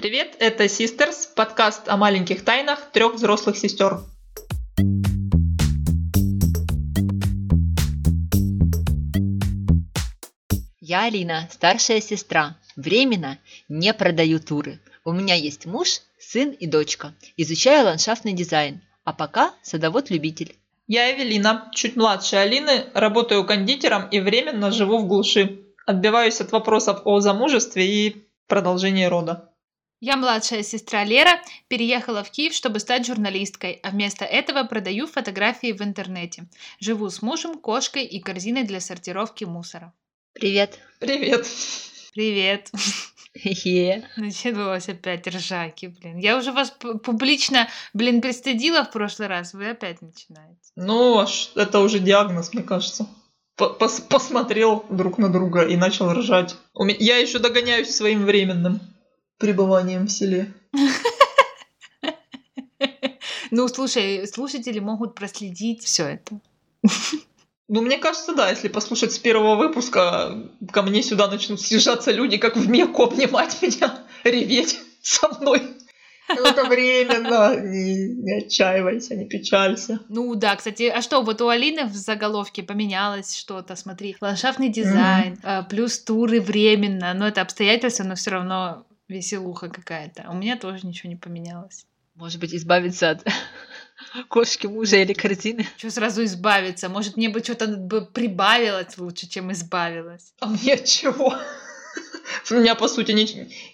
Привет, это Sisters, подкаст о маленьких тайнах трех взрослых сестер. Я Алина, старшая сестра. Временно не продаю туры. У меня есть муж, сын и дочка. Изучаю ландшафтный дизайн. А пока садовод-любитель. Я Эвелина, чуть младше Алины, работаю кондитером и временно живу в глуши. Отбиваюсь от вопросов о замужестве и продолжении рода. Я младшая сестра Лера, переехала в Киев, чтобы стать журналисткой, а вместо этого продаю фотографии в интернете. Живу с мужем, кошкой и корзиной для сортировки мусора. Привет. Привет. Привет. Хе. Началось опять ржаки, блин. Я уже вас публично, блин, пристыдила в прошлый раз, вы опять начинаете. Ну, это уже диагноз, мне кажется. Пос посмотрел друг на друга и начал ржать. Я еще догоняюсь своим временным пребыванием в селе. Ну, слушай, слушатели могут проследить все это. Ну, мне кажется, да, если послушать с первого выпуска, ко мне сюда начнут съезжаться люди, как в меку обнимать меня, реветь со мной. Это временно, не, не отчаивайся, не печалься. Ну да, кстати, а что, вот у Алины в заголовке поменялось что-то, смотри, ландшафтный дизайн, mm-hmm. плюс туры временно, но это обстоятельства, но все равно веселуха какая-то. У меня тоже ничего не поменялось. Может быть, избавиться от кошки мужа или корзины. Что сразу избавиться? Может, мне бы что-то бы прибавилось лучше, чем избавилась. А мне чего? У меня, по сути,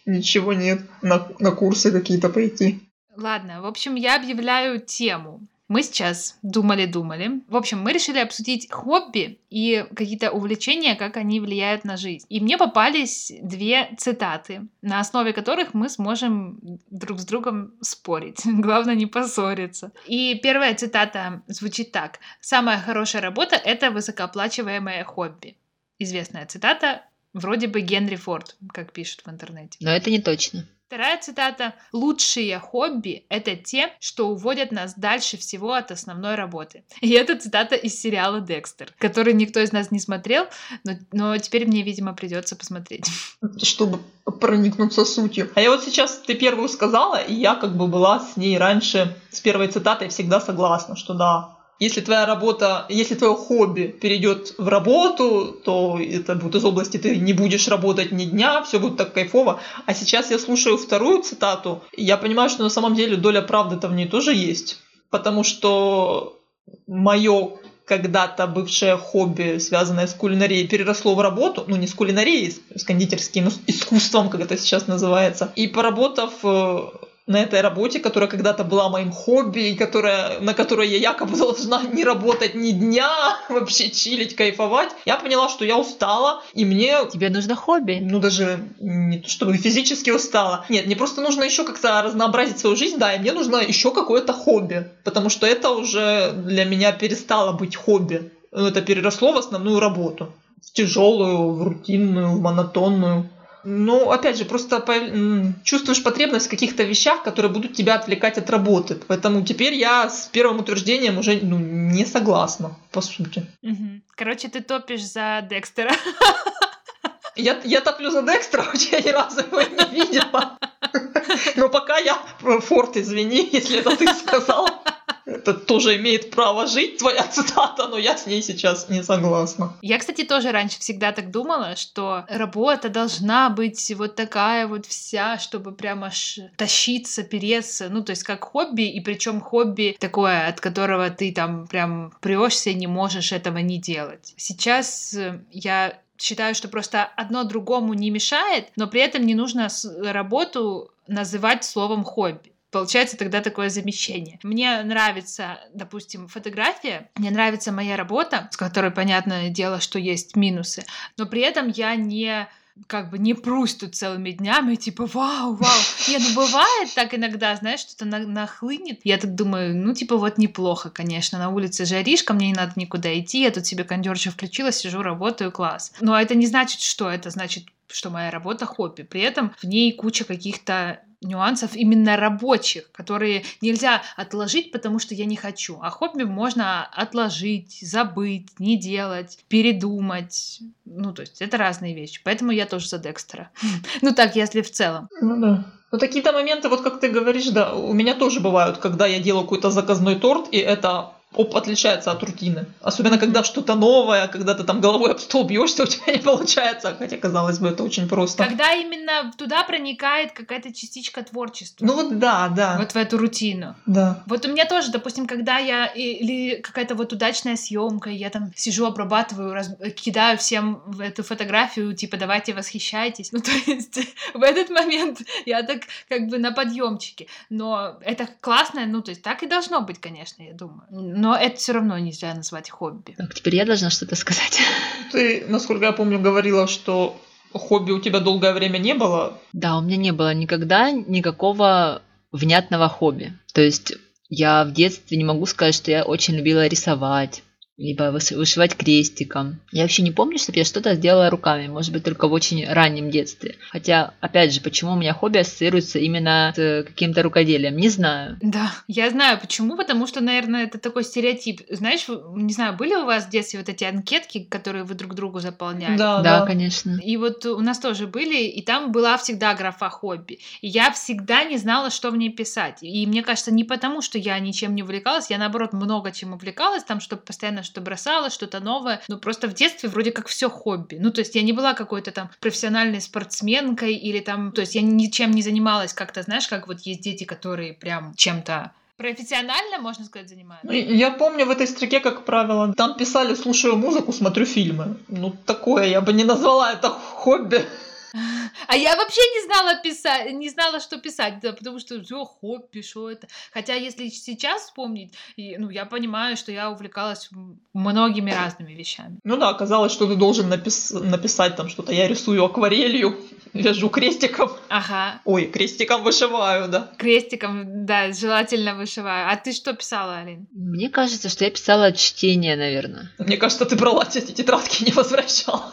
ничего нет. На, на курсы какие-то пойти. Ладно, в общем, я объявляю тему. Мы сейчас думали-думали. В общем, мы решили обсудить хобби и какие-то увлечения, как они влияют на жизнь. И мне попались две цитаты, на основе которых мы сможем друг с другом спорить. Главное не поссориться. И первая цитата звучит так. «Самая хорошая работа — это высокооплачиваемое хобби». Известная цитата, вроде бы Генри Форд, как пишут в интернете. Но это не точно. Вторая цитата. «Лучшие хобби – это те, что уводят нас дальше всего от основной работы». И это цитата из сериала «Декстер», который никто из нас не смотрел, но, но теперь мне, видимо, придется посмотреть. Чтобы проникнуться сутью. А я вот сейчас, ты первую сказала, и я как бы была с ней раньше, с первой цитатой всегда согласна, что да, если твоя работа, если твое хобби перейдет в работу, то это будет из области ты не будешь работать ни дня, все будет так кайфово. А сейчас я слушаю вторую цитату, и я понимаю, что на самом деле доля правды-то в ней тоже есть. Потому что мое когда-то бывшее хобби, связанное с кулинарией, переросло в работу, ну не с кулинарией, с кондитерским искусством, как это сейчас называется. И поработав э, на этой работе, которая когда-то была моим хобби, и которая, на которой я якобы должна не работать ни дня, вообще чилить, кайфовать, я поняла, что я устала, и мне... Тебе нужно хобби. Ну, даже не то, чтобы физически устала. Нет, мне просто нужно еще как-то разнообразить свою жизнь, да, и мне нужно еще какое-то хобби, потому что это уже для меня перестало быть хобби. Это переросло в основную работу. В тяжелую, в рутинную, в монотонную. Ну, опять же, просто чувствуешь потребность в каких-то вещах, которые будут тебя отвлекать от работы. Поэтому теперь я с первым утверждением уже ну, не согласна, по сути. Угу. Короче, ты топишь за Декстера. Я, я топлю за Декстера, хоть я ни разу его не видела. Но пока я... Форт, извини, если это ты сказал это тоже имеет право жить, твоя цитата, но я с ней сейчас не согласна. Я, кстати, тоже раньше всегда так думала, что работа должна быть вот такая вот вся, чтобы прямо аж тащиться, переться, ну, то есть как хобби, и причем хобби такое, от которого ты там прям прешься и не можешь этого не делать. Сейчас э, я считаю, что просто одно другому не мешает, но при этом не нужно работу называть словом хобби получается тогда такое замещение. Мне нравится, допустим, фотография, мне нравится моя работа, с которой, понятное дело, что есть минусы, но при этом я не как бы не прусь тут целыми днями, типа, вау, вау. Не, ну бывает так иногда, знаешь, что-то на нахлынет. Я так думаю, ну, типа, вот неплохо, конечно, на улице жаришка, мне не надо никуда идти, я тут себе кондерчик включила, сижу, работаю, класс. Но это не значит, что это значит что моя работа хобби. При этом в ней куча каких-то нюансов именно рабочих, которые нельзя отложить, потому что я не хочу. А хобби можно отложить, забыть, не делать, передумать. Ну, то есть это разные вещи. Поэтому я тоже за Декстера. Ну так, если в целом. Ну да. Ну, такие-то моменты, вот как ты говоришь, да, у меня тоже бывают, когда я делаю какой-то заказной торт, и это отличается от рутины. Особенно, когда что-то новое, когда ты там головой об стол бьешься, у тебя не получается. Хотя, казалось бы, это очень просто. Когда именно туда проникает какая-то частичка творчества. Ну вот да, да. Вот в эту рутину. Да. Вот у меня тоже, допустим, когда я или какая-то вот удачная съемка, я там сижу, обрабатываю, раз, кидаю всем в эту фотографию, типа давайте восхищайтесь. Ну то есть в этот момент я так как бы на подъемчике. Но это классно, ну то есть так и должно быть, конечно, я думаю. Но это все равно нельзя назвать хобби. Так, теперь я должна что-то сказать. Ты, насколько я помню, говорила, что хобби у тебя долгое время не было. Да, у меня не было никогда никакого внятного хобби. То есть я в детстве не могу сказать, что я очень любила рисовать, либо вышивать крестиком. Я вообще не помню, чтобы я что-то сделала руками, может быть, только в очень раннем детстве. Хотя, опять же, почему у меня хобби ассоциируется именно с каким-то рукоделием, не знаю. Да, я знаю почему, потому что, наверное, это такой стереотип. Знаешь, не знаю, были у вас в детстве вот эти анкетки, которые вы друг другу заполняли? Да, да, да. конечно. И вот у нас тоже были, и там была всегда графа хобби. И я всегда не знала, что в ней писать. И мне кажется, не потому, что я ничем не увлекалась, я, наоборот, много чем увлекалась, там, чтобы постоянно что бросала, что-то новое. Но просто в детстве вроде как все хобби. Ну, то есть я не была какой-то там профессиональной спортсменкой или там... То есть я ничем не занималась как-то, знаешь, как вот есть дети, которые прям чем-то профессионально, можно сказать, занимаются? Я помню в этой строке, как правило, там писали «слушаю музыку, смотрю фильмы». Ну, такое я бы не назвала это хобби. А я вообще не знала писать, не знала, что писать, да, потому что все хобби, что это. Хотя, если сейчас вспомнить, и, ну, я понимаю, что я увлекалась многими разными вещами. Ну да, оказалось, что ты должен напис- написать там что-то. Я рисую акварелью, вяжу крестиком. Ага. Ой, крестиком вышиваю, да. Крестиком, да, желательно вышиваю. А ты что писала, Алин? Мне кажется, что я писала чтение, наверное. Мне кажется, ты брала эти тетрадки и не возвращала.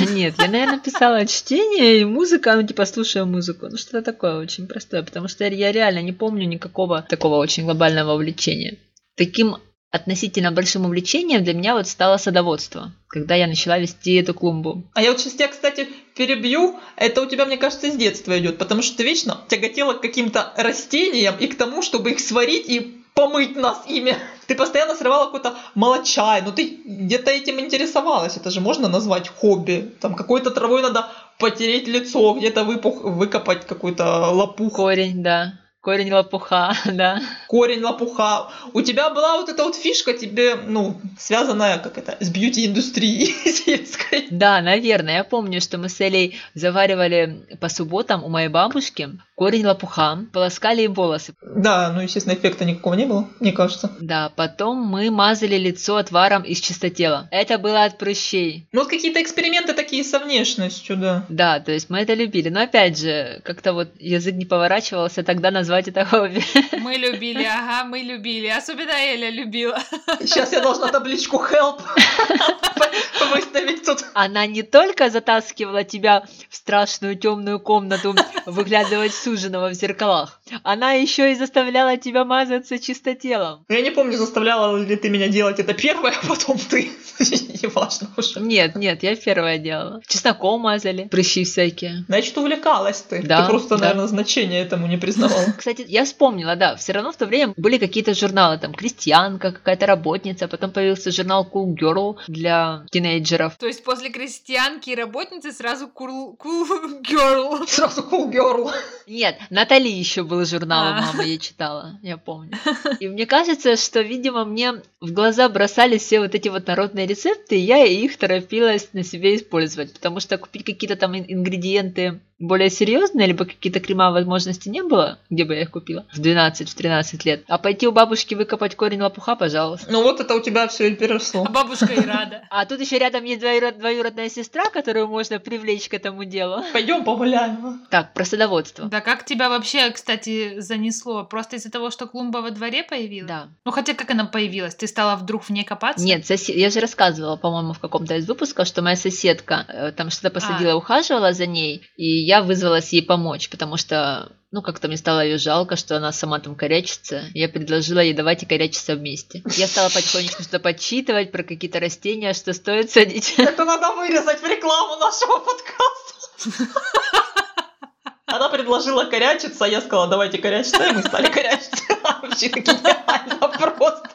Нет, я, наверное, писала чтение и музыка, ну, типа, слушаю музыку. Ну, что-то такое очень простое, потому что я реально не помню никакого такого очень глобального увлечения. Таким относительно большим увлечением для меня вот стало садоводство, когда я начала вести эту клумбу. А я вот сейчас тебя, кстати, перебью. Это у тебя, мне кажется, с детства идет, потому что ты вечно тяготела к каким-то растениям и к тому, чтобы их сварить и помыть нас ими. Ты постоянно срывала какой-то молочай, но ты где-то этим интересовалась. Это же можно назвать хобби. Там какой-то травой надо потереть лицо, где-то выпух, выкопать какой-то лопух. Корень, да. Корень лопуха, да. Корень лопуха. У тебя была вот эта вот фишка тебе, ну, связанная, как это, с бьюти-индустрией сельской. Да, наверное. Я помню, что мы с Элей заваривали по субботам у моей бабушки корень лопуха, полоскали им волосы. Да, ну, естественно, эффекта никакого не было, мне кажется. Да, потом мы мазали лицо отваром из чистотела. Это было от прыщей. Ну, вот какие-то эксперименты такие со внешностью, да. Да, то есть мы это любили. Но опять же, как-то вот язык не поворачивался тогда назвать это хобби. Мы любили, ага, мы любили. Особенно Эля любила. Сейчас я должна табличку help выставить тут. Она не только затаскивала тебя в страшную темную комнату выглядывать суженого в зеркалах. Она еще и заставляла тебя мазаться чистотелом. Я не помню, заставляла ли ты меня делать это первое, а потом ты. Неважно уже. Нет, нет, я первая делала. Чесноком мазали, прыщи всякие. Значит, увлекалась ты. Да, ты просто, да. наверное, значение этому не признавала. Кстати, я вспомнила, да, все равно в то время были какие-то журналы, там, крестьянка, какая-то работница, потом появился журнал Cool Girl для тинейджеров. То есть после крестьянки и работницы сразу Cool, cool Girl. Сразу Cool Girl. Нет, Натали еще был журнал а. мамы, я читала, я помню. И мне кажется, что, видимо, мне в глаза бросались все вот эти вот народные рецепты, и я их торопилась на себе использовать, потому что купить какие-то там ингредиенты более серьезные, либо какие-то крема возможности не было, где бы я их купила в 12-13 лет. А пойти у бабушки выкопать корень лопуха, пожалуйста. Ну вот это у тебя все и переросло. А бабушка и рада. А тут еще рядом есть двоюрод, двоюродная сестра, которую можно привлечь к этому делу. Пойдем погуляем. Так, про садоводство. Да как тебя вообще, кстати, занесло? Просто из-за того, что клумба во дворе появилась? Да. Ну хотя как она появилась? Ты стала вдруг в ней копаться? Нет, сосед... я же рассказывала, по-моему, в каком-то из выпусков, что моя соседка э, там что-то посадила, а. ухаживала за ней, и я вызвалась ей помочь, потому что, ну, как-то мне стало ее жалко, что она сама там корячится. Я предложила ей, давайте корячиться вместе. Я стала потихонечку что-то подсчитывать про какие-то растения, что стоит садить. Это надо вырезать в рекламу нашего подкаста. Она предложила корячиться, а я сказала, давайте корячиться, и мы стали корячиться. Вообще гениально просто.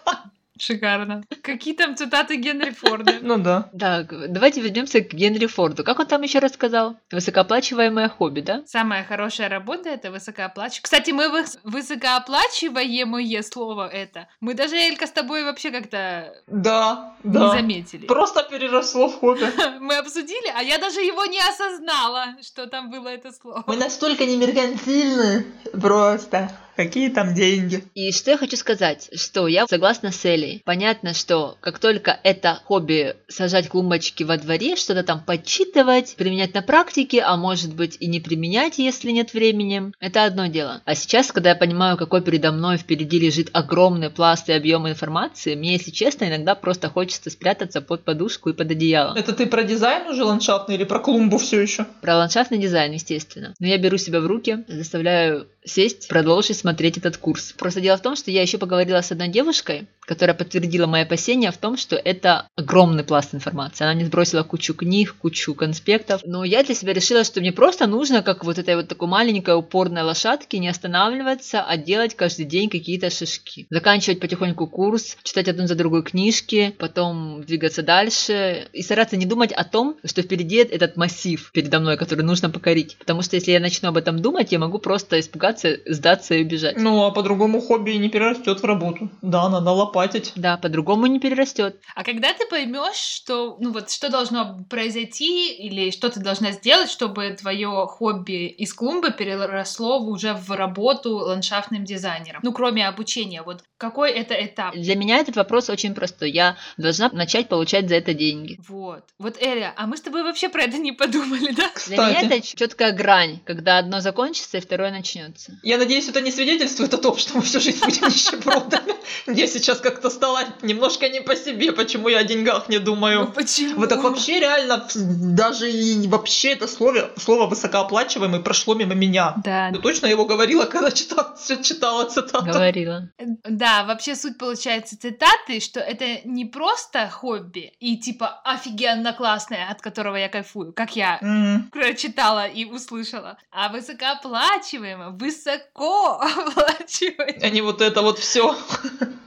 Шикарно. Какие там цитаты Генри Форда? Ну да. Так, давайте вернемся к Генри Форду. Как он там еще рассказал? Высокооплачиваемое хобби, да? Самая хорошая работа это высокооплачиваемое. Кстати, мы выс- высокооплачиваемое слово это. Мы даже, Элька, с тобой вообще как-то Да, не да. заметили. Просто переросло в хобби. Мы обсудили, а я даже его не осознала, что там было это слово. Мы настолько не меркантильны. Просто. Какие там деньги? И что я хочу сказать, что я согласна с Элей. Понятно, что как только это хобби сажать клумбочки во дворе, что-то там подсчитывать, применять на практике, а может быть и не применять, если нет времени, это одно дело. А сейчас, когда я понимаю, какой передо мной впереди лежит огромный пласт и объем информации, мне, если честно, иногда просто хочется спрятаться под подушку и под одеяло. Это ты про дизайн уже ландшафтный или про клумбу все еще? Про ландшафтный дизайн, естественно. Но я беру себя в руки, заставляю сесть, продолжить смотреть этот курс. Просто дело в том, что я еще поговорила с одной девушкой, которая подтвердила мои опасения в том, что это огромный пласт информации. Она не сбросила кучу книг, кучу конспектов. Но я для себя решила, что мне просто нужно, как вот этой вот такой маленькой упорной лошадке, не останавливаться, а делать каждый день какие-то шажки. Заканчивать потихоньку курс, читать одну за другой книжки, потом двигаться дальше и стараться не думать о том, что впереди этот массив передо мной, который нужно покорить. Потому что если я начну об этом думать, я могу просто испугаться, сдаться и убежать. Ну, а по-другому хобби не перерастет в работу. Да, надо лопатить. Да, по-другому не перерастет. А когда ты поймешь, что, ну вот, что должно произойти или что ты должна сделать, чтобы твое хобби из клумбы переросло уже в работу ландшафтным дизайнером? Ну, кроме обучения, вот какой это этап? Для меня этот вопрос очень простой. Я должна начать получать за это деньги. Вот. Вот, Эля, а мы с тобой вообще про это не подумали, да? Для меня Кстати. это четкая грань, когда одно закончится и второе начнется. Я надеюсь, это не свидетельствует о том, что мы всю жизнь будем нищебродами. Мне сейчас как-то стало немножко не по себе, почему я о деньгах не Ну думаю. почему? Вот так вообще реально, даже и вообще это слово, слово высокооплачиваемый прошло мимо меня. Да, Ты точно его говорила, когда читала, читала цитату? Говорила. Да, вообще суть получается цитаты, что это не просто хобби и типа офигенно классное, от которого я кайфую, как я М. прочитала и услышала, а высокооплачиваемо, высоко оплачиваемо. А не вот это вот все.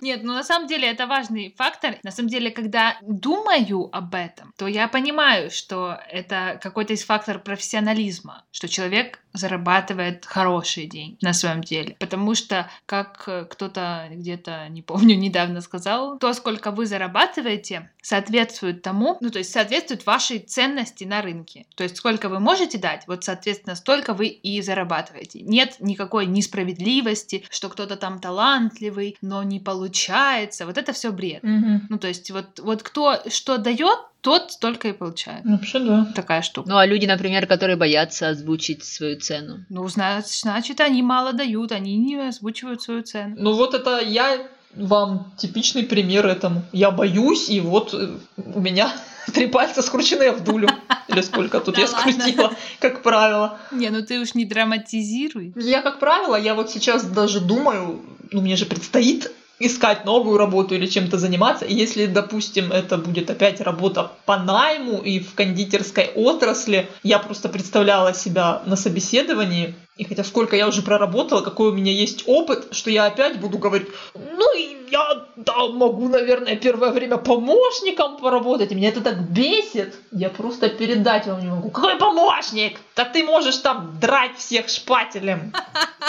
Нет, ну на самом деле это важный фактор. На самом деле, когда думаю об этом, то я понимаю, что это какой-то из фактор профессионализма, что человек зарабатывает хорошие деньги на своем деле. Потому что, как э, кто-то где-то, не помню, недавно сказал, то, сколько вы зарабатываете, соответствует тому, ну, то есть соответствует вашей ценности на рынке. То есть сколько вы можете дать, вот, соответственно, столько вы и зарабатываете. Нет никакой несправедливости, что кто-то там талантливый, но не получается. Вот это все бред. Ну, то есть вот, вот кто что дает, тот столько и получает. Вообще да. Такая штука. Ну а люди, например, которые боятся озвучить свою цену. Ну, значит, значит, они мало дают, они не озвучивают свою цену. Ну вот это я вам типичный пример этому. Я боюсь, и вот э, у меня три пальца скручены в дулю. Или сколько тут Да я ладно. скрутила, как правило. Не, ну ты уж не драматизируй. Я, как правило, я вот сейчас даже думаю, ну мне же предстоит искать новую работу или чем-то заниматься. И если, допустим, это будет опять работа по найму и в кондитерской отрасли, я просто представляла себя на собеседовании, и хотя сколько я уже проработала, какой у меня есть опыт, что я опять буду говорить, ну я да, могу, наверное, первое время помощником поработать, и меня это так бесит, я просто передать вам не могу. Какой помощник? Да ты можешь там драть всех шпателем.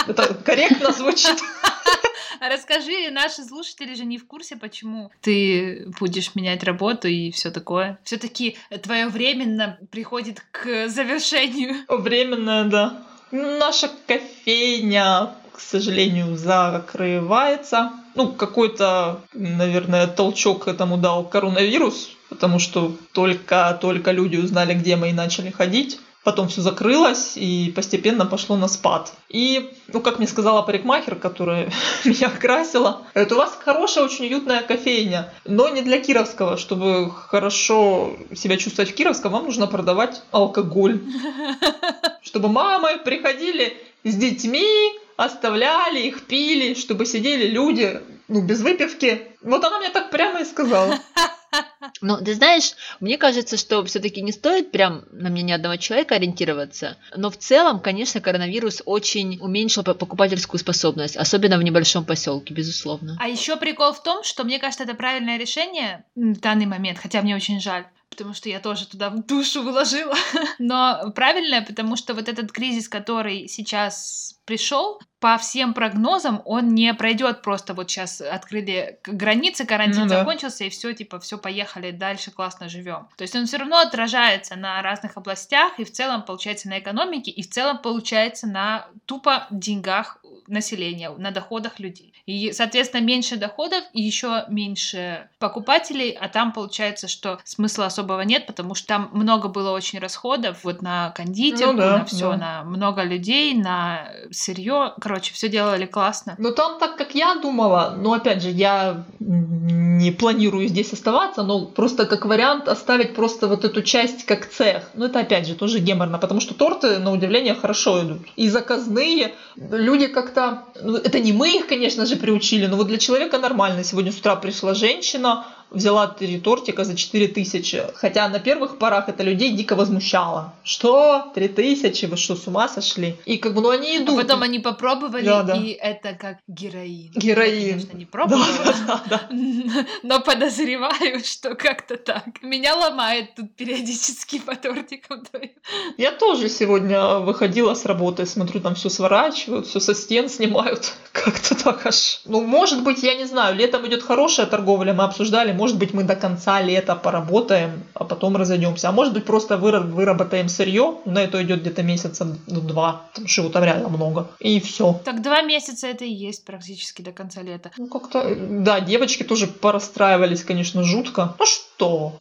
Это корректно звучит? А расскажи, наши слушатели же не в курсе, почему ты будешь менять работу и все такое. Все-таки твое временно приходит к завершению. Временное, да. Наша кофейня, к сожалению, закрывается. Ну, какой-то, наверное, толчок этому дал коронавирус, потому что только-только люди узнали, где мы и начали ходить. Потом все закрылось и постепенно пошло на спад. И, ну, как мне сказала парикмахер, которая меня красила, это у вас хорошая, очень уютная кофейня, но не для Кировского. Чтобы хорошо себя чувствовать в Кировском, вам нужно продавать алкоголь. Чтобы мамы приходили с детьми, оставляли их, пили, чтобы сидели люди, ну, без выпивки. Вот она мне так прямо и сказала. Но ты знаешь, мне кажется, что все-таки не стоит прям на мне ни одного человека ориентироваться. Но в целом, конечно, коронавирус очень уменьшил покупательскую способность, особенно в небольшом поселке, безусловно. А еще прикол в том, что мне кажется, это правильное решение в данный момент, хотя мне очень жаль потому что я тоже туда душу выложила. Но правильное, потому что вот этот кризис, который сейчас пришел, по всем прогнозам он не пройдет просто вот сейчас открыли границы, карантин ну, да. закончился, и все, типа, все, поехали дальше, классно живем. То есть он все равно отражается на разных областях, и в целом получается на экономике, и в целом получается на тупо деньгах населения, на доходах людей. И, соответственно, меньше доходов и еще меньше покупателей, а там получается, что смысла особого нет, потому что там много было очень расходов вот на кондитерку, ну, да, на все, да. на много людей, на сырье. Короче, все делали классно. Но там так, как я думала, но опять же, я не планирую здесь оставаться, но просто как вариант оставить просто вот эту часть как цех. Но это опять же тоже геморно, потому что торты, на удивление, хорошо идут. И заказные. Люди как-то... Ну, это не мы их, конечно же, приучили, но вот для человека нормально. Сегодня с утра пришла женщина, взяла три тортика за 4 тысячи. Хотя на первых порах это людей дико возмущало. Что? 3 тысячи? Вы что, с ума сошли? И как бы, ну они идут. А потом они попробовали, да, да. и это как героин. Героин. Я, конечно, не пробовала, да, да, да. но подозреваю, что как-то так. Меня ломает тут периодически по тортикам. Я тоже сегодня выходила с работы, смотрю, там все сворачивают, все со стен снимают. Как-то так аж. Ну, может быть, я не знаю, летом идет хорошая торговля, мы обсуждали, может быть, мы до конца лета поработаем, а потом разойдемся. А может быть, просто выработаем сырье, на это идет где-то месяца ну, два, что его там реально много. И все. Так два месяца это и есть практически до конца лета. Ну, как-то, да, девочки тоже порастраивались, конечно, жутко. Ну что,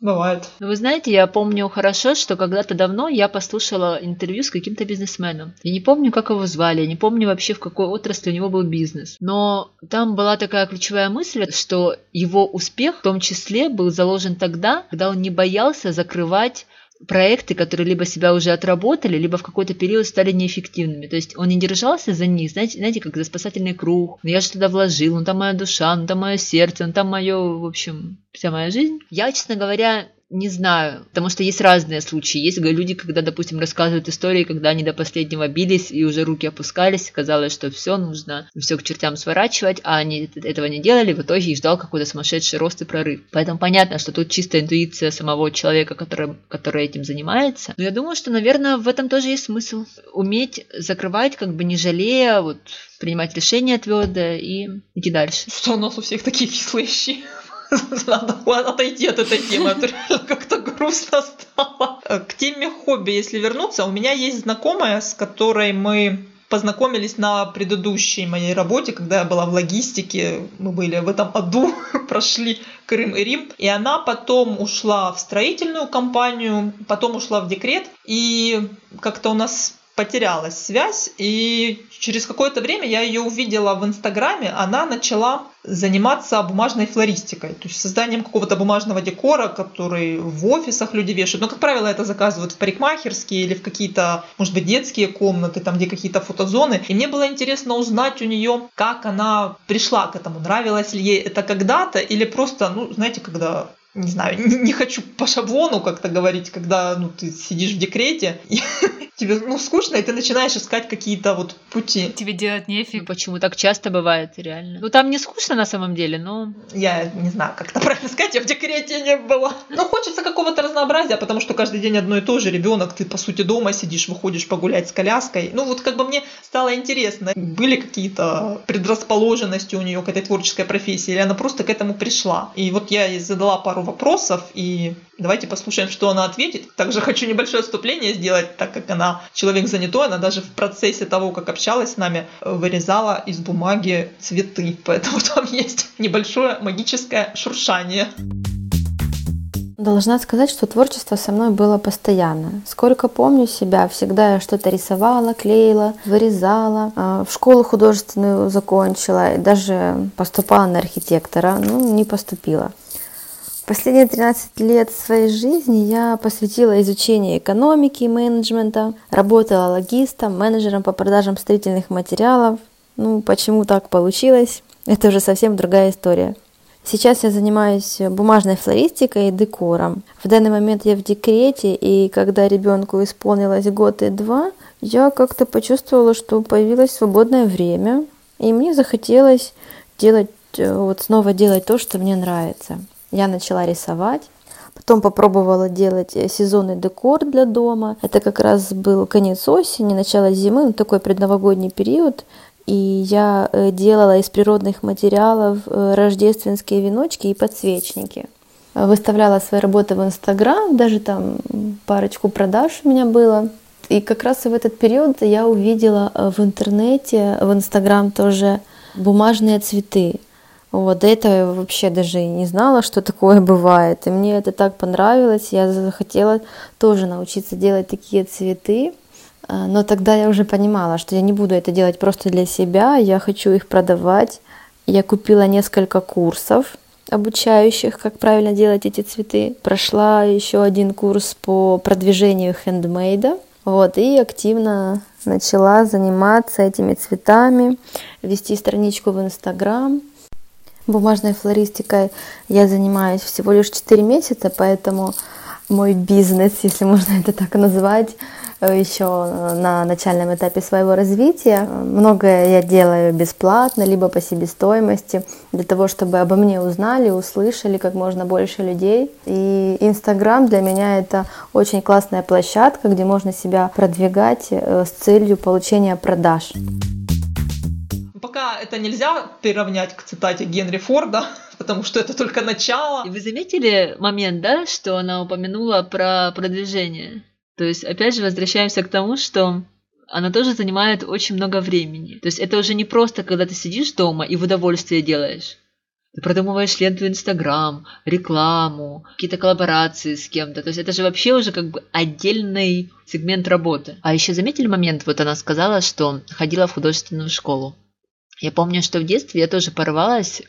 бывает. Ну, вы знаете, я помню хорошо, что когда-то давно я послушала интервью с каким-то бизнесменом. Я не помню, как его звали, я не помню вообще, в какой отрасли у него был бизнес. Но там была такая ключевая мысль, что его успех в том числе был заложен тогда, когда он не боялся закрывать проекты, которые либо себя уже отработали, либо в какой-то период стали неэффективными. То есть он не держался за них, знаете, знаете как за спасательный круг. Ну, я же туда вложил, ну там моя душа, ну там мое сердце, ну там мое, в общем, вся моя жизнь. Я, честно говоря, не знаю, потому что есть разные случаи. Есть люди, когда, допустим, рассказывают истории, когда они до последнего бились и уже руки опускались, казалось, что все нужно, все к чертям сворачивать, а они этого не делали, в итоге их ждал какой-то сумасшедший рост и прорыв. Поэтому понятно, что тут чистая интуиция самого человека, который, который этим занимается. Но я думаю, что, наверное, в этом тоже есть смысл. Уметь закрывать, как бы не жалея, вот принимать решения твердо и идти дальше. Что у нас у всех такие кислые щи? Надо отойти от этой темы, реально как-то грустно стало. К теме хобби, если вернуться, у меня есть знакомая, с которой мы познакомились на предыдущей моей работе, когда я была в логистике, мы были в этом аду, прошли Крым и Рим, и она потом ушла в строительную компанию, потом ушла в декрет, и как-то у нас потерялась связь, и через какое-то время я ее увидела в Инстаграме, она начала заниматься бумажной флористикой, то есть созданием какого-то бумажного декора, который в офисах люди вешают. Но, как правило, это заказывают в парикмахерские или в какие-то, может быть, детские комнаты, там, где какие-то фотозоны. И мне было интересно узнать у нее, как она пришла к этому, нравилось ли ей это когда-то или просто, ну, знаете, когда не знаю, не, хочу по шаблону как-то говорить, когда ну, ты сидишь в декрете, и тебе ну, скучно, и ты начинаешь искать какие-то вот пути. Тебе делать нефиг. Ну, почему так часто бывает, реально? Ну, там не скучно на самом деле, но... Я не знаю, как это правильно сказать, я в декрете не была. Но хочется какого-то разнообразия, потому что каждый день одно и то же. Ребенок, ты, по сути, дома сидишь, выходишь погулять с коляской. Ну, вот как бы мне стало интересно, были какие-то предрасположенности у нее к этой творческой профессии, или она просто к этому пришла. И вот я ей задала пару вопросов, и давайте послушаем, что она ответит. Также хочу небольшое вступление сделать, так как она человек занятой, она даже в процессе того, как общалась с нами, вырезала из бумаги цветы. Поэтому там есть небольшое магическое шуршание. Должна сказать, что творчество со мной было постоянно. Сколько помню себя, всегда я что-то рисовала, клеила, вырезала. А, в школу художественную закончила, и даже поступала на архитектора, ну не поступила. Последние 13 лет своей жизни я посвятила изучению экономики и менеджмента, работала логистом, менеджером по продажам строительных материалов. Ну, почему так получилось, это уже совсем другая история. Сейчас я занимаюсь бумажной флористикой и декором. В данный момент я в декрете, и когда ребенку исполнилось год и два, я как-то почувствовала, что появилось свободное время, и мне захотелось делать, э, вот снова делать то, что мне нравится. Я начала рисовать, Потом попробовала делать э, сезонный декор для дома. Это как раз был конец осени, начало зимы, ну, такой предновогодний период. И я э, делала из природных материалов э, рождественские веночки и подсвечники. Выставляла свои работы в Инстаграм, даже там парочку продаж у меня было. И как раз в этот период я увидела в интернете, в Инстаграм тоже бумажные цветы. Вот, до этого я вообще даже не знала, что такое бывает. И мне это так понравилось. Я захотела тоже научиться делать такие цветы. А, но тогда я уже понимала, что я не буду это делать просто для себя, я хочу их продавать. Я купила несколько курсов обучающих, как правильно делать эти цветы. Прошла еще один курс по продвижению хендмейда. Вот, и активно начала заниматься этими цветами, вести страничку в Инстаграм. Бумажной флористикой я занимаюсь всего лишь 4 месяца, поэтому мой бизнес, если можно это так назвать, э, еще на начальном этапе своего развития. Многое я делаю бесплатно, либо по себестоимости, для того, чтобы обо мне узнали, услышали как можно больше людей. И Инстаграм для меня это очень классная площадка, где можно себя продвигать э, с целью получения продаж пока это нельзя приравнять к цитате Генри Форда, потому что это только начало. И вы заметили момент, да, что она упомянула про продвижение? То есть, опять же, возвращаемся к тому, что она тоже занимает очень много времени. То есть это уже не просто, когда ты сидишь дома и в удовольствие делаешь. Ты продумываешь ленту Инстаграм, рекламу, какие-то коллаборации с кем-то. То есть это же вообще уже как бы отдельный сегмент работы. А еще заметили момент, вот она сказала, что ходила в художественную школу. Я помню, что в детстве я тоже порвалась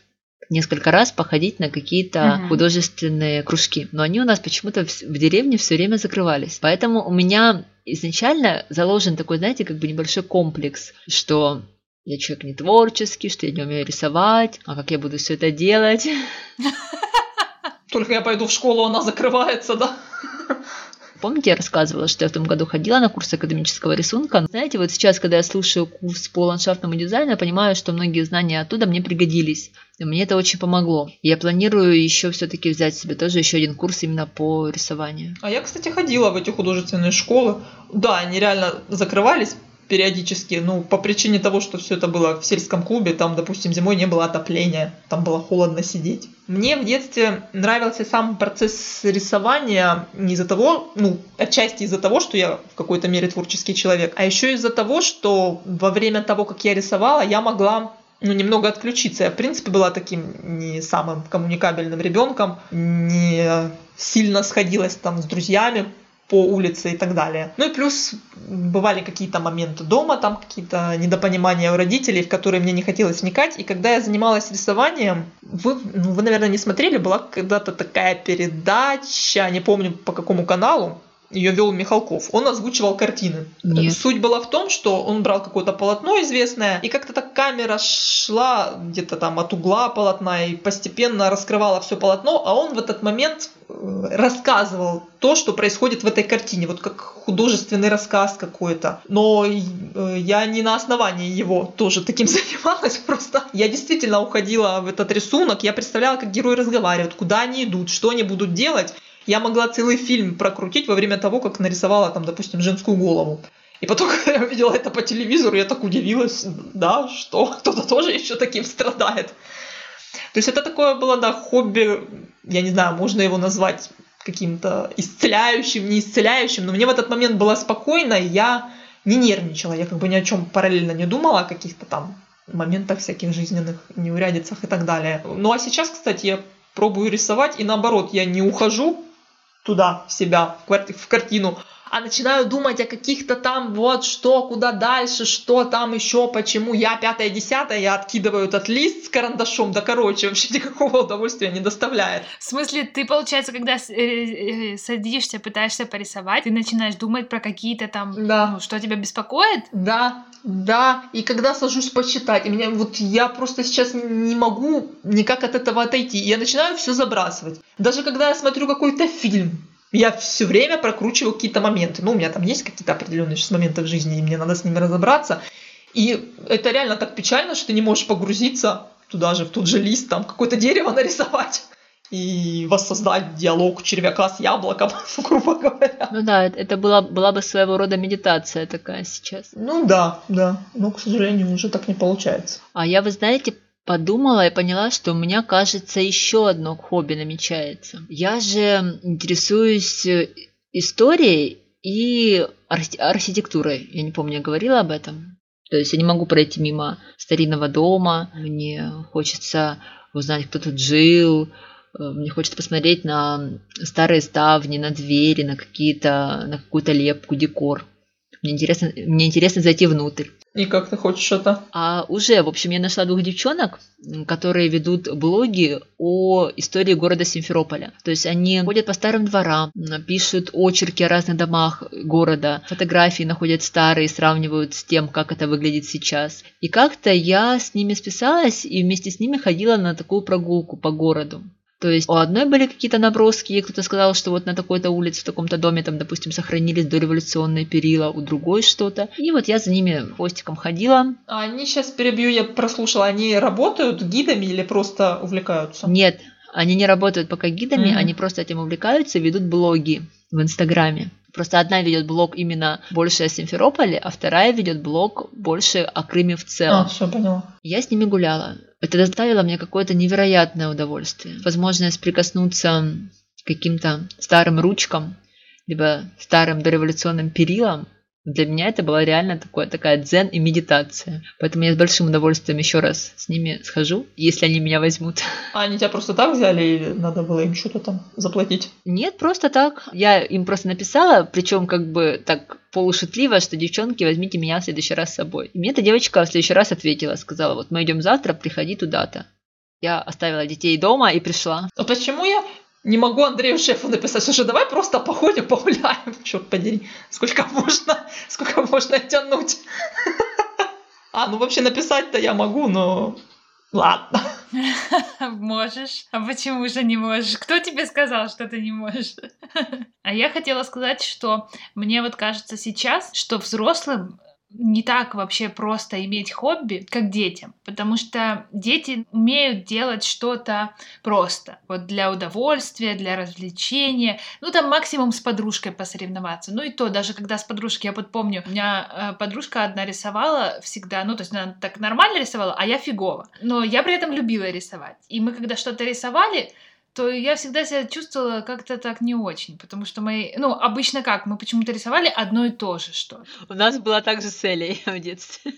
несколько раз походить на какие-то uh-huh. художественные кружки. Но они у нас почему-то в, в деревне все время закрывались. Поэтому у меня изначально заложен такой, знаете, как бы небольшой комплекс, что я человек не творческий, что я не умею рисовать, а как я буду все это делать. Только я пойду в школу, она закрывается, да? Помните, я рассказывала, что я в том году ходила на курс академического рисунка? Знаете, вот сейчас, когда я слушаю курс по ландшафтному дизайну, я понимаю, что многие знания оттуда мне пригодились. И мне это очень помогло. Я планирую еще все-таки взять себе тоже еще один курс именно по рисованию. А я, кстати, ходила в эти художественные школы. Да, они реально закрывались периодически, ну, по причине того, что все это было в сельском клубе, там, допустим, зимой не было отопления, там было холодно сидеть. Мне в детстве нравился сам процесс рисования не из-за того, ну, отчасти из-за того, что я в какой-то мере творческий человек, а еще из-за того, что во время того, как я рисовала, я могла ну, немного отключиться. Я, в принципе, была таким не самым коммуникабельным ребенком, не сильно сходилась там с друзьями по улице и так далее. Ну и плюс бывали какие-то моменты дома, там какие-то недопонимания у родителей, в которые мне не хотелось вникать. И когда я занималась рисованием, вы, ну, вы наверное, не смотрели, была когда-то такая передача, не помню по какому каналу, ее вел Михалков. Он озвучивал картины. Нет. Суть была в том, что он брал какое-то полотно известное, и как-то так камера шла где-то там от угла полотна и постепенно раскрывала все полотно, а он в этот момент э, рассказывал то, что происходит в этой картине, вот как художественный рассказ какой-то. Но э, я не на основании его тоже таким занималась, просто я действительно уходила в этот рисунок, я представляла, как герои разговаривают, куда они идут, что они будут делать, я могла целый фильм прокрутить во время того, как нарисовала там, допустим, женскую голову. И потом, когда я увидела это по телевизору, я так удивилась, да, что кто-то тоже еще таким страдает. То есть это такое было, да, хобби, я не знаю, можно его назвать каким-то исцеляющим, не исцеляющим, но мне в этот момент было спокойно, я не нервничала, я как бы ни о чем параллельно не думала, о каких-то там моментах всяких жизненных, неурядицах и так далее. Ну а сейчас, кстати, я пробую рисовать, и наоборот, я не ухожу туда, в себя, в картину, а начинаю думать о каких-то там вот что, куда дальше, что там еще, почему я пятое, десятое, я откидываю этот лист с карандашом, да короче, вообще никакого удовольствия не доставляет. В смысле, ты, получается, когда э, э, садишься, пытаешься порисовать, ты начинаешь думать про какие-то там, да. ну, что тебя беспокоит? Да, да, и когда сажусь почитать, и меня вот я просто сейчас не могу никак от этого отойти, я начинаю все забрасывать. Даже когда я смотрю какой-то фильм, я все время прокручиваю какие-то моменты. Ну, у меня там есть какие-то определенные сейчас моменты в жизни, и мне надо с ними разобраться. И это реально так печально, что ты не можешь погрузиться туда же, в тот же лист, там какое-то дерево нарисовать и воссоздать диалог червяка с яблоком, грубо говоря. Ну да, это была, была бы своего рода медитация такая сейчас. Ну да, да, но, к сожалению, уже так не получается. А я, вы знаете, подумала и поняла, что у меня, кажется, еще одно хобби намечается. Я же интересуюсь э, историей и архи- архитектурой. Я не помню, я говорила об этом. То есть я не могу пройти мимо старинного дома. Мне хочется узнать, кто тут жил. Э, мне хочется посмотреть на старые ставни, на двери, на какие-то, на какую-то лепку, декор. Мне интересно, мне интересно зайти внутрь. И как ты хочешь это? А уже, в общем, я нашла двух девчонок, которые ведут блоги о истории города Симферополя. То есть они ходят по старым дворам, пишут очерки о разных домах города, фотографии находят старые, сравнивают с тем, как это выглядит сейчас. И как-то я с ними списалась и вместе с ними ходила на такую прогулку по городу. То есть у одной были какие-то наброски, и кто-то сказал, что вот на такой-то улице, в таком-то доме, там, допустим, сохранились дореволюционные перила, у другой что-то. И вот я за ними хвостиком ходила. А они сейчас перебью, я прослушала, они работают гидами или просто увлекаются? Нет, они не работают пока гидами, mm-hmm. они просто этим увлекаются, ведут блоги в Инстаграме. Просто одна ведет блог именно больше о Симферополе, а вторая ведет блог больше о Крыме в целом. А, все поняла. Я с ними гуляла. Это доставило мне какое-то невероятное удовольствие. Возможность прикоснуться к каким-то старым ручкам, либо старым дореволюционным перилам, для меня это была реально такое, такая дзен и медитация. Поэтому я с большим удовольствием еще раз с ними схожу, если они меня возьмут. А они тебя просто так взяли или надо было им что-то там заплатить? Нет, просто так. Я им просто написала, причем как бы так полушутливо, что девчонки, возьмите меня в следующий раз с собой. И мне эта девочка в следующий раз ответила, сказала, вот мы идем завтра, приходи туда-то. Я оставила детей дома и пришла. А почему я не могу Андрею Шефу написать, слушай, давай просто походим, погуляем, черт подери, сколько можно, сколько можно тянуть. А, ну вообще написать-то я могу, но ладно. Можешь. А почему же не можешь? Кто тебе сказал, что ты не можешь? А я хотела сказать, что мне вот кажется сейчас, что взрослым не так вообще просто иметь хобби, как детям, потому что дети умеют делать что-то просто, вот для удовольствия, для развлечения, ну там максимум с подружкой посоревноваться, ну и то, даже когда с подружкой, я вот помню, у меня э, подружка одна рисовала всегда, ну то есть она так нормально рисовала, а я фигово, но я при этом любила рисовать, и мы когда что-то рисовали, то я всегда себя чувствовала как-то так не очень, потому что мои... Ну, обычно как? Мы почему-то рисовали одно и то же что У нас было так же с Элей в детстве.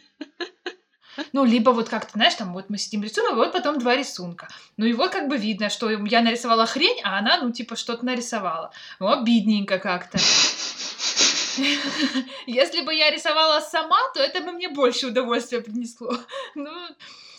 Ну, либо вот как-то, знаешь, там вот мы сидим рисуем, и вот потом два рисунка. Ну и вот как бы видно, что я нарисовала хрень, а она, ну, типа, что-то нарисовала. Ну, обидненько как-то. Если бы я рисовала сама, то это бы мне больше удовольствия принесло. Ну,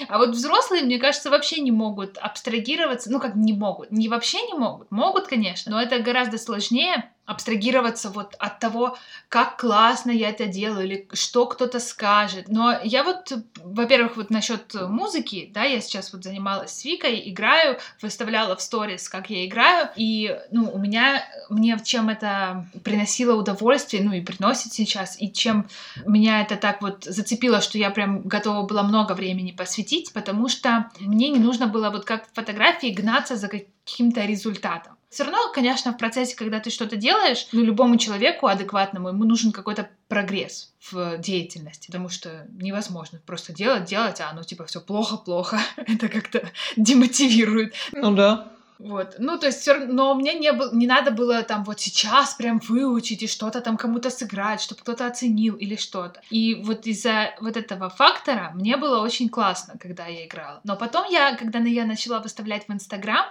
а вот взрослые, мне кажется, вообще не могут абстрагироваться, ну как не могут, не вообще не могут, могут, конечно, но это гораздо сложнее, абстрагироваться вот от того, как классно я это делаю или что кто-то скажет. Но я вот, во-первых, вот насчет музыки, да, я сейчас вот занималась с Викой, играю, выставляла в сторис, как я играю, и, ну, у меня, мне чем это приносило удовольствие, ну, и приносит сейчас, и чем меня это так вот зацепило, что я прям готова была много времени посвятить, потому что мне не нужно было вот как в фотографии гнаться за каким-то результатом. Все равно, конечно, в процессе, когда ты что-то делаешь, ну, любому человеку адекватному, ему нужен какой-то прогресс в деятельности, потому что невозможно просто делать, делать, а оно типа все плохо-плохо. Это как-то демотивирует. Ну да. Вот. Ну, то есть, но мне не, было, не надо было там вот сейчас прям выучить и что-то там кому-то сыграть, чтобы кто-то оценил или что-то. И вот из-за вот этого фактора мне было очень классно, когда я играла. Но потом я, когда я начала выставлять в Инстаграм,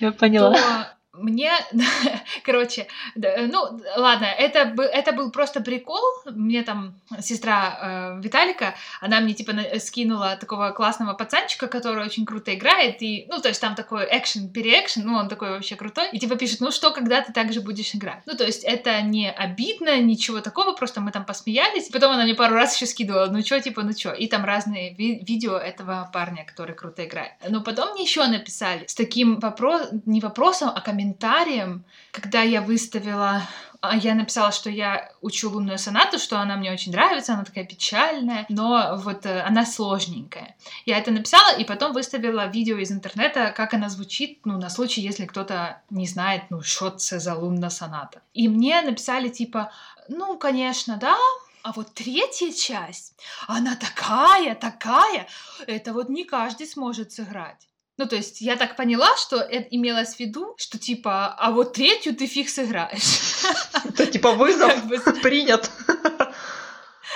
я поняла. то мне, короче, ну, ладно, это, это был просто прикол. Мне там сестра э, Виталика, она мне, типа, скинула такого классного пацанчика, который очень круто играет, и, ну, то есть там такой экшен, переэкшен, ну, он такой вообще крутой, и, типа, пишет, ну, что, когда ты также будешь играть? Ну, то есть это не обидно, ничего такого, просто мы там посмеялись, потом она мне пару раз еще скидывала, ну, что, типа, ну, что, и там разные ви- видео этого парня, который круто играет. Но потом мне еще написали с таким вопросом, не вопросом, а комментарием, комментариям, когда я выставила а, я написала, что я учу лунную сонату, что она мне очень нравится, она такая печальная, но вот э, она сложненькая. Я это написала и потом выставила видео из интернета, как она звучит, ну, на случай, если кто-то не знает, ну, что это за лунная соната. И мне написали типа, ну, конечно, да, а вот третья часть, она такая, такая, это вот не каждый сможет сыграть. Ну, то есть я так поняла, что это имелось в виду, что типа, а вот третью ты фиг сыграешь. Это типа вызов принят.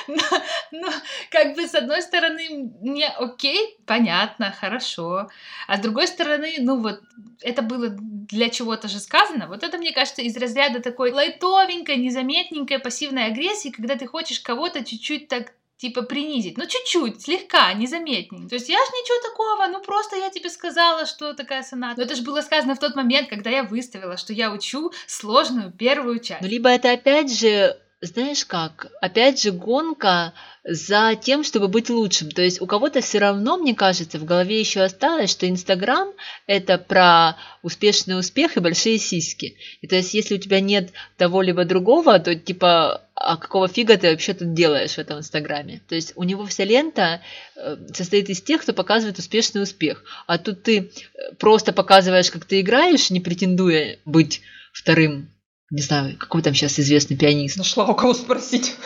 Ну, ну, как бы с одной стороны, мне окей, понятно, хорошо. А с другой стороны, ну вот, это было для чего-то же сказано. Вот это, мне кажется, из разряда такой лайтовенькой, незаметненькой пассивной агрессии, когда ты хочешь кого-то чуть-чуть так типа принизить, ну чуть-чуть, слегка, незаметнее. То есть я ж ничего такого, ну просто я тебе сказала, что такая соната. Но это же было сказано в тот момент, когда я выставила, что я учу сложную первую часть. Ну либо это опять же знаешь как, опять же гонка за тем, чтобы быть лучшим. То есть у кого-то все равно, мне кажется, в голове еще осталось, что Инстаграм это про успешный успех и большие сиськи. И то есть если у тебя нет того либо другого, то типа а какого фига ты вообще тут делаешь в этом Инстаграме? То есть у него вся лента э, состоит из тех, кто показывает успешный успех. А тут ты э, просто показываешь, как ты играешь, не претендуя быть вторым не знаю, какой там сейчас известный пианист. Нашла у кого спросить.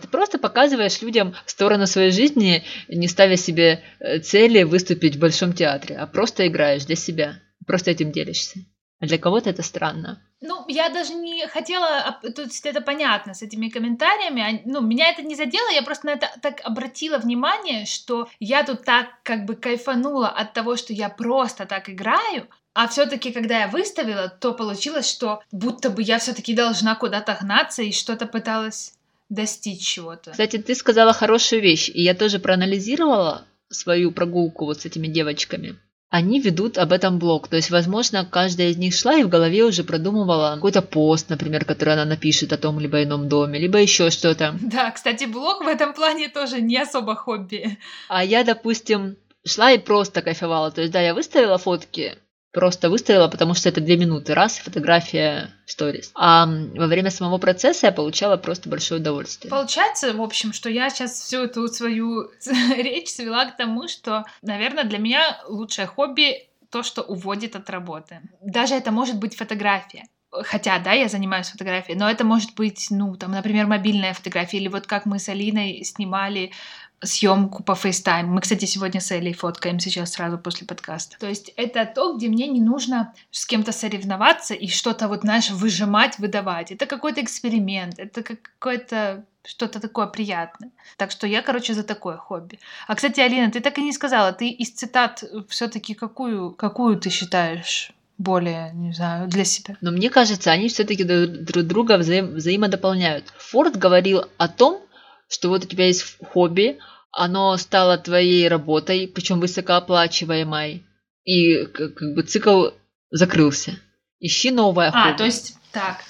Ты просто показываешь людям сторону своей жизни, не ставя себе э, цели выступить в большом театре, а просто играешь для себя. Просто этим делишься. А для кого-то это странно. Ну, я даже не хотела, то есть это понятно с этими комментариями, а, ну, меня это не задело, я просто на это так обратила внимание, что я тут так как бы кайфанула от того, что я просто так играю, а все-таки, когда я выставила, то получилось, что будто бы я все-таки должна куда-то гнаться и что-то пыталась достичь чего-то. Кстати, ты сказала хорошую вещь, и я тоже проанализировала свою прогулку вот с этими девочками. Они ведут об этом блог, то есть, возможно, каждая из них шла и в голове уже продумывала какой-то пост, например, который она напишет о том либо ином доме, либо еще что-то. Да, кстати, блог в этом плане тоже не особо хобби. А я, допустим, шла и просто кайфовала. То есть, да, я выставила фотки, просто выставила, потому что это две минуты, раз, фотография, сторис. А во время самого процесса я получала просто большое удовольствие. Получается, в общем, что я сейчас всю эту свою речь свела к тому, что, наверное, для меня лучшее хобби то, что уводит от работы. Даже это может быть фотография. Хотя, да, я занимаюсь фотографией, но это может быть, ну, там, например, мобильная фотография, или вот как мы с Алиной снимали съемку по FaceTime. Мы, кстати, сегодня с Элей фоткаем сейчас сразу после подкаста. То есть это то, где мне не нужно с кем-то соревноваться и что-то вот, знаешь, выжимать, выдавать. Это какой-то эксперимент, это какое-то что-то такое приятное. Так что я, короче, за такое хобби. А, кстати, Алина, ты так и не сказала, ты из цитат все-таки какую, какую ты считаешь более, не знаю, для себя. Но мне кажется, они все-таки друг друга взаим взаимодополняют. Форд говорил о том, что вот у тебя есть хобби, оно стало твоей работой, причем высокооплачиваемой, и как бы цикл закрылся. Ищи новое а, хобби. А, то есть так,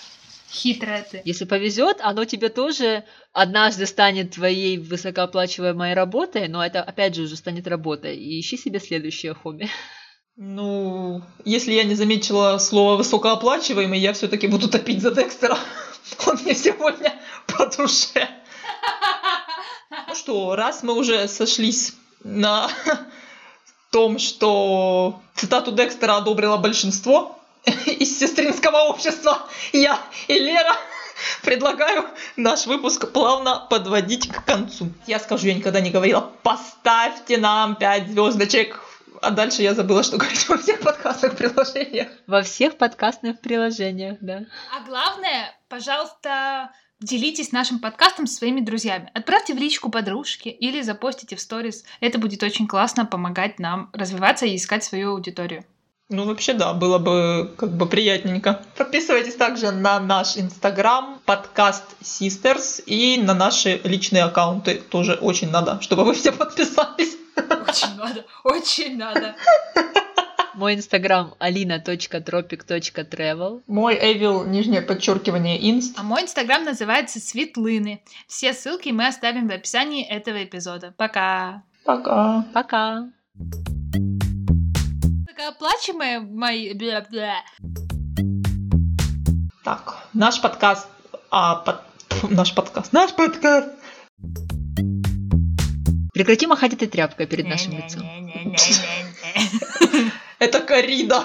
хитрая ты. Если повезет, оно тебе тоже однажды станет твоей высокооплачиваемой работой, но это опять же уже станет работой. И ищи себе следующее хобби. Ну, если я не заметила слово высокооплачиваемый, я все-таки буду топить за Декстера. Он мне сегодня по душе. Ну что, раз мы уже сошлись на том, что цитату Декстера одобрило большинство из сестринского общества, я и Лера предлагаю наш выпуск плавно подводить к концу. Я скажу, я никогда не говорила, поставьте нам 5 звездочек а дальше я забыла, что говорить во всех подкастных приложениях. Во всех подкастных приложениях, да. А главное, пожалуйста, Делитесь нашим подкастом со своими друзьями. Отправьте в личку подружки или запостите в сторис. Это будет очень классно помогать нам развиваться и искать свою аудиторию. Ну, вообще, да, было бы как бы приятненько. Подписывайтесь также на наш инстаграм, подкаст Sisters, и на наши личные аккаунты тоже очень надо, чтобы вы все подписались. Очень надо, очень надо. Мой инстаграм alina.tropic.travel. Мой Эвил, нижнее подчеркивание, инст. А мой инстаграм называется Светлыны. Все ссылки мы оставим в описании этого эпизода. Пока. Пока. Пока. Такая плачемая мои... Так, наш подкаст... А, под... Фу, наш подкаст. Наш подкаст. Прекрати махать этой тряпкой перед нашим лицом. Это корида.